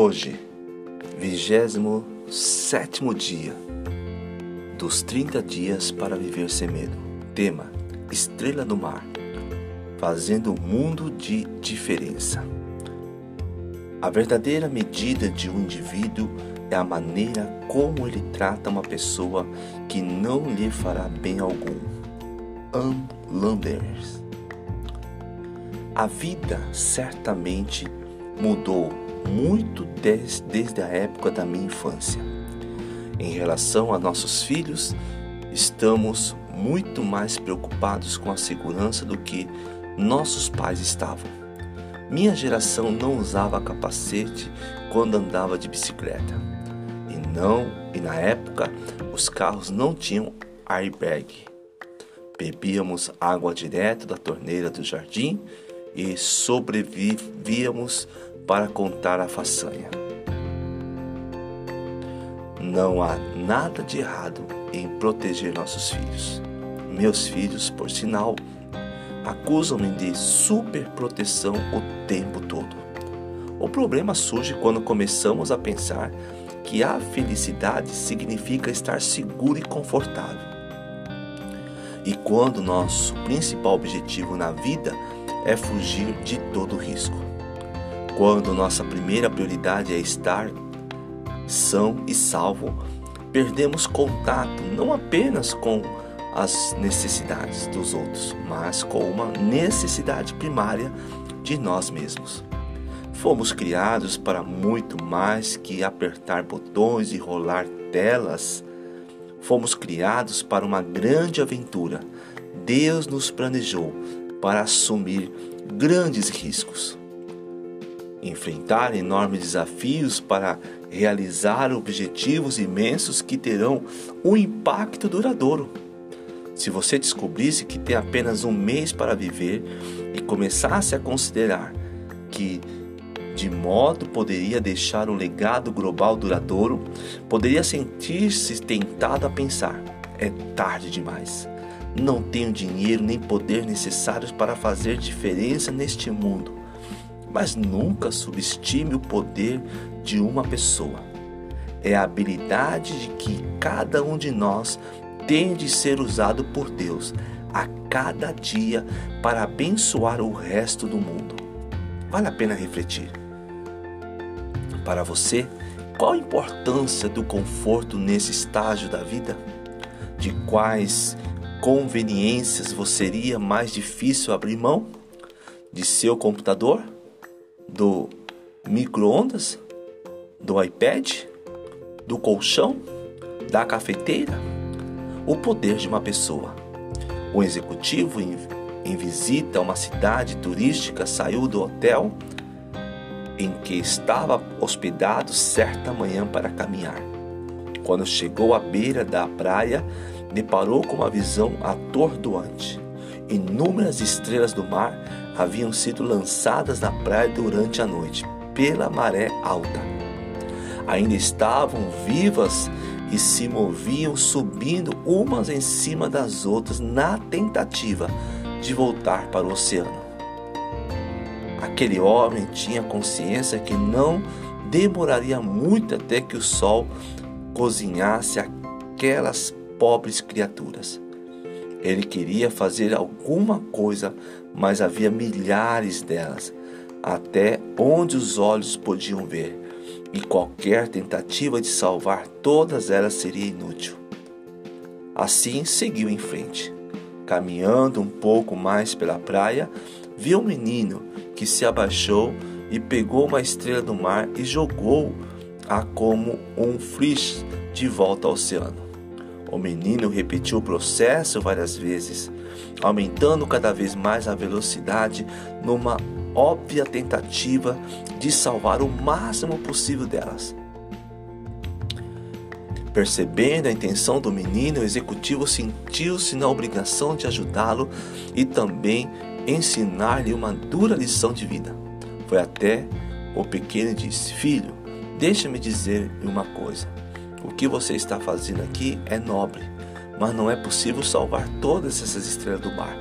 Hoje, 27 dia dos 30 dias para viver sem medo. Tema: Estrela do Mar fazendo o mundo de diferença. A verdadeira medida de um indivíduo é a maneira como ele trata uma pessoa que não lhe fará bem algum. Ann Landers. A vida certamente mudou muito des, desde a época da minha infância. Em relação a nossos filhos, estamos muito mais preocupados com a segurança do que nossos pais estavam. Minha geração não usava capacete quando andava de bicicleta. E não, e na época os carros não tinham airbag. Bebíamos água direto da torneira do jardim e sobrevivíamos para contar a façanha. Não há nada de errado em proteger nossos filhos. Meus filhos, por sinal, acusam-me de superproteção o tempo todo. O problema surge quando começamos a pensar que a felicidade significa estar seguro e confortável. E quando nosso principal objetivo na vida é fugir de todo risco. Quando nossa primeira prioridade é estar são e salvo, perdemos contato não apenas com as necessidades dos outros, mas com uma necessidade primária de nós mesmos. Fomos criados para muito mais que apertar botões e rolar telas. Fomos criados para uma grande aventura. Deus nos planejou para assumir grandes riscos enfrentar enormes desafios para realizar objetivos imensos que terão um impacto duradouro. Se você descobrisse que tem apenas um mês para viver e começasse a considerar que de modo poderia deixar um legado global duradouro, poderia sentir-se tentado a pensar: é tarde demais. Não tenho dinheiro nem poder necessários para fazer diferença neste mundo mas nunca subestime o poder de uma pessoa. É a habilidade de que cada um de nós tem de ser usado por Deus a cada dia para abençoar o resto do mundo. Vale a pena refletir. Para você, qual a importância do conforto nesse estágio da vida? De quais conveniências você seria mais difícil abrir mão? De seu computador? Do micro-ondas, do iPad, do colchão, da cafeteira, o poder de uma pessoa. Um executivo em, em visita a uma cidade turística saiu do hotel em que estava hospedado certa manhã para caminhar. Quando chegou à beira da praia, deparou com uma visão atordoante. Inúmeras estrelas do mar haviam sido lançadas na praia durante a noite, pela maré alta. Ainda estavam vivas e se moviam subindo umas em cima das outras na tentativa de voltar para o oceano. Aquele homem tinha consciência que não demoraria muito até que o sol cozinhasse aquelas pobres criaturas. Ele queria fazer alguma coisa, mas havia milhares delas, até onde os olhos podiam ver, e qualquer tentativa de salvar todas elas seria inútil. Assim seguiu em frente. Caminhando um pouco mais pela praia, viu um menino que se abaixou e pegou uma estrela do mar e jogou-a como um fris de volta ao oceano. O menino repetiu o processo várias vezes, aumentando cada vez mais a velocidade numa óbvia tentativa de salvar o máximo possível delas. Percebendo a intenção do menino, o executivo sentiu-se na obrigação de ajudá-lo e também ensinar-lhe uma dura lição de vida. Foi até o pequeno e disse: Filho, deixa-me dizer uma coisa. O que você está fazendo aqui é nobre, mas não é possível salvar todas essas estrelas do mar.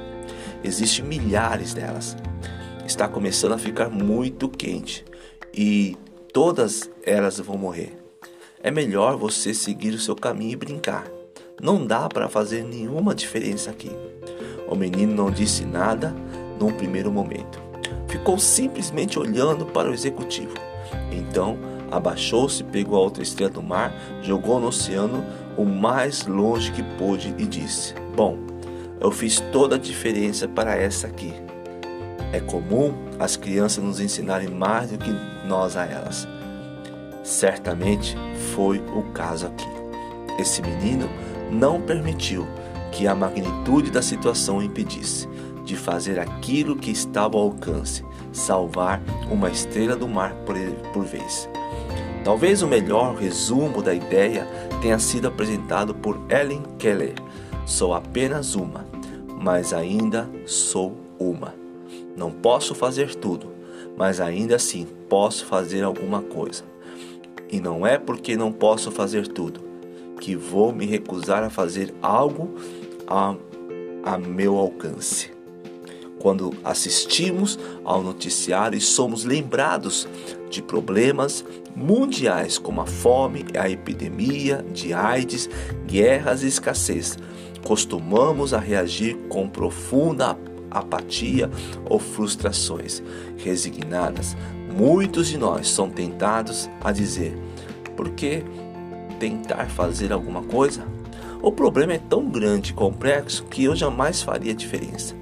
Existem milhares delas. Está começando a ficar muito quente e todas elas vão morrer. É melhor você seguir o seu caminho e brincar. Não dá para fazer nenhuma diferença aqui. O menino não disse nada num primeiro momento. Ficou simplesmente olhando para o executivo. Então, abaixou-se, pegou a outra estrela do mar, jogou no oceano o mais longe que pôde e disse: Bom, eu fiz toda a diferença para essa aqui. É comum as crianças nos ensinarem mais do que nós a elas. Certamente foi o caso aqui. Esse menino não permitiu que a magnitude da situação o impedisse de fazer aquilo que estava ao alcance, salvar uma estrela do mar por, por vez. Talvez o melhor resumo da ideia tenha sido apresentado por Ellen Keller. Sou apenas uma, mas ainda sou uma. Não posso fazer tudo, mas ainda assim posso fazer alguma coisa. E não é porque não posso fazer tudo que vou me recusar a fazer algo a, a meu alcance. Quando assistimos ao noticiário e somos lembrados de problemas mundiais como a fome, a epidemia de AIDS, guerras e escassez, costumamos a reagir com profunda apatia ou frustrações resignadas. Muitos de nós são tentados a dizer: por que tentar fazer alguma coisa? O problema é tão grande e complexo que eu jamais faria diferença.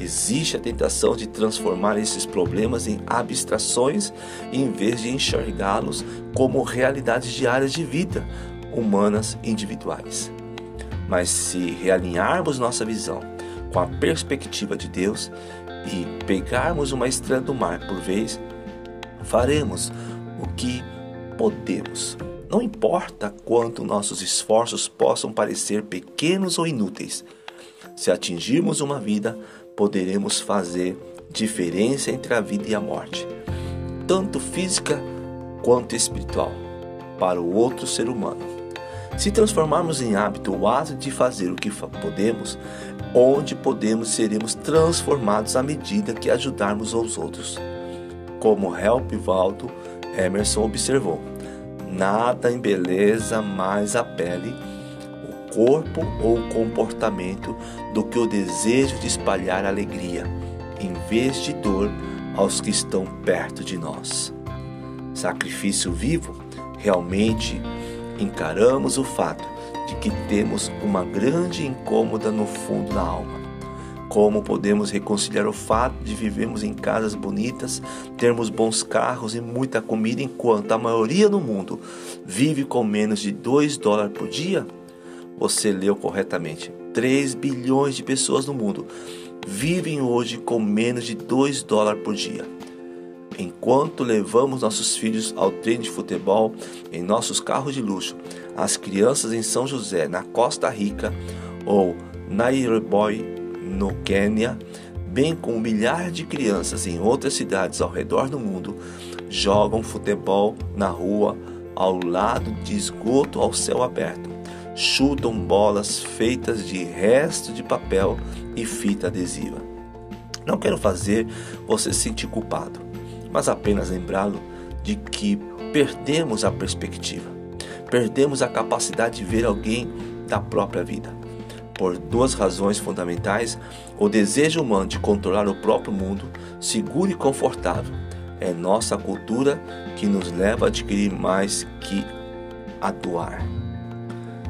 Existe a tentação de transformar esses problemas em abstrações em vez de enxergá-los como realidades diárias de vida humanas individuais. Mas se realinharmos nossa visão com a perspectiva de Deus e pegarmos uma estrela do mar por vez, faremos o que podemos. Não importa quanto nossos esforços possam parecer pequenos ou inúteis, se atingirmos uma vida, poderemos fazer diferença entre a vida e a morte, tanto física quanto espiritual, para o outro ser humano. Se transformarmos em hábito o ato de fazer o que podemos, onde podemos seremos transformados à medida que ajudarmos os outros. Como Help Valdo Emerson observou, nada embeleza mais a pele, corpo ou comportamento do que o desejo de espalhar alegria, em vez de dor, aos que estão perto de nós. Sacrifício vivo realmente encaramos o fato de que temos uma grande incômoda no fundo da alma. Como podemos reconciliar o fato de vivermos em casas bonitas, termos bons carros e muita comida, enquanto a maioria do mundo vive com menos de 2 dólares por dia? Você leu corretamente. 3 bilhões de pessoas no mundo vivem hoje com menos de 2 dólares por dia. Enquanto levamos nossos filhos ao treino de futebol em nossos carros de luxo, as crianças em São José, na Costa Rica ou Nairobi, no Quênia, bem como milhares de crianças em outras cidades ao redor do mundo, jogam futebol na rua ao lado de esgoto ao céu aberto, chutam bolas feitas de resto de papel e fita adesiva. Não quero fazer você se sentir culpado mas apenas lembrá-lo de que perdemos a perspectiva, perdemos a capacidade de ver alguém da própria vida. Por duas razões fundamentais, o desejo humano de controlar o próprio mundo, seguro e confortável, é nossa cultura que nos leva a adquirir mais que a doar.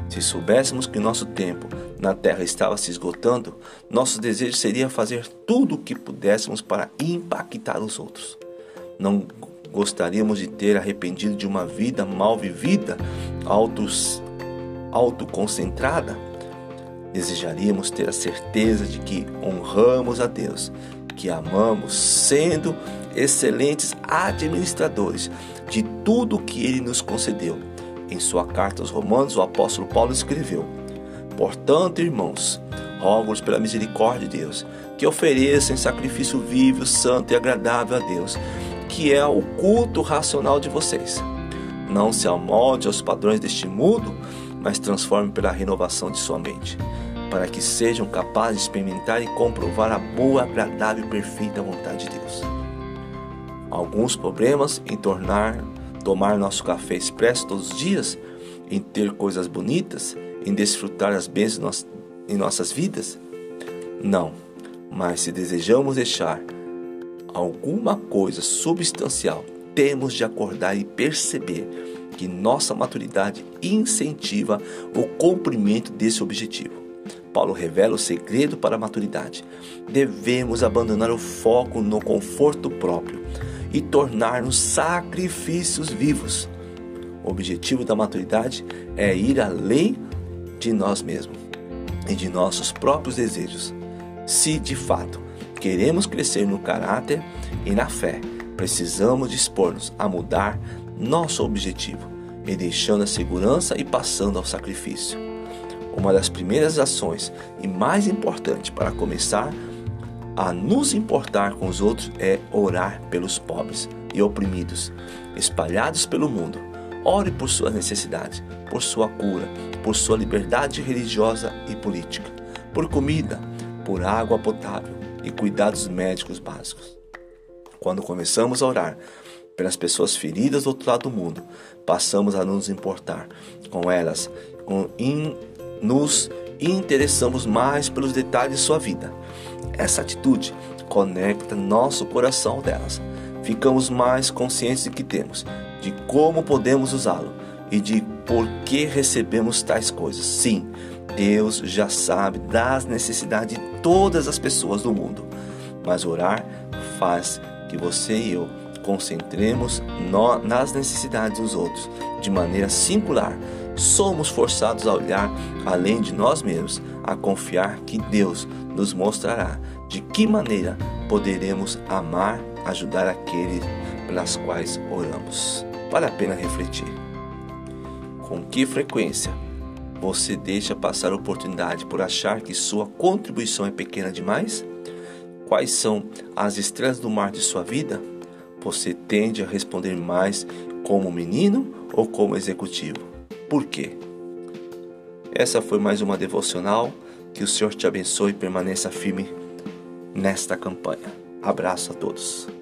Se soubéssemos que nosso tempo na Terra estava se esgotando, nosso desejo seria fazer tudo o que pudéssemos para impactar os outros. Não gostaríamos de ter arrependido de uma vida mal vivida, autos, autoconcentrada? Desejaríamos ter a certeza de que honramos a Deus, que amamos, sendo excelentes administradores de tudo o que Ele nos concedeu. Em sua carta aos Romanos, o apóstolo Paulo escreveu: Portanto, irmãos, rogo-vos pela misericórdia de Deus, que ofereçam sacrifício vivo, santo e agradável a Deus, que é o culto racional de vocês. Não se amolde aos padrões deste mundo, mas transforme pela renovação de sua mente, para que sejam capazes de experimentar e comprovar a boa, agradável e perfeita vontade de Deus. Alguns problemas em tornar tomar nosso café expresso todos os dias? Em ter coisas bonitas? Em desfrutar as bênçãos em nossas vidas? Não, mas se desejamos deixar alguma coisa substancial, temos de acordar e perceber que nossa maturidade incentiva o cumprimento desse objetivo. Paulo revela o segredo para a maturidade. Devemos abandonar o foco no conforto próprio e tornar-nos sacrifícios vivos. O objetivo da maturidade é ir além de nós mesmos e de nossos próprios desejos. Se de fato queremos crescer no caráter e na fé, precisamos dispor-nos a mudar nosso objetivo e deixando a segurança e passando ao sacrifício. Uma das primeiras ações e mais importante para começar a nos importar com os outros é orar pelos pobres e oprimidos, espalhados pelo mundo. Ore por suas necessidades, por sua cura, por sua liberdade religiosa e política, por comida, por água potável e cuidados médicos básicos. Quando começamos a orar pelas pessoas feridas do outro lado do mundo, passamos a nos importar com elas, com in, nos interessamos mais pelos detalhes de sua vida. Essa atitude conecta nosso coração delas. Ficamos mais conscientes de que temos, de como podemos usá-lo e de por que recebemos tais coisas. Sim, Deus já sabe das necessidades de todas as pessoas do mundo, mas orar faz que você e eu concentremos nas necessidades dos outros de maneira singular somos forçados a olhar além de nós mesmos, a confiar que Deus nos mostrará de que maneira poderemos amar, ajudar aqueles pelas quais oramos. Vale a pena refletir. Com que frequência você deixa passar a oportunidade por achar que sua contribuição é pequena demais? Quais são as estrelas do mar de sua vida? Você tende a responder mais como menino ou como executivo? Por quê? Essa foi mais uma devocional. Que o Senhor te abençoe e permaneça firme nesta campanha. Abraço a todos.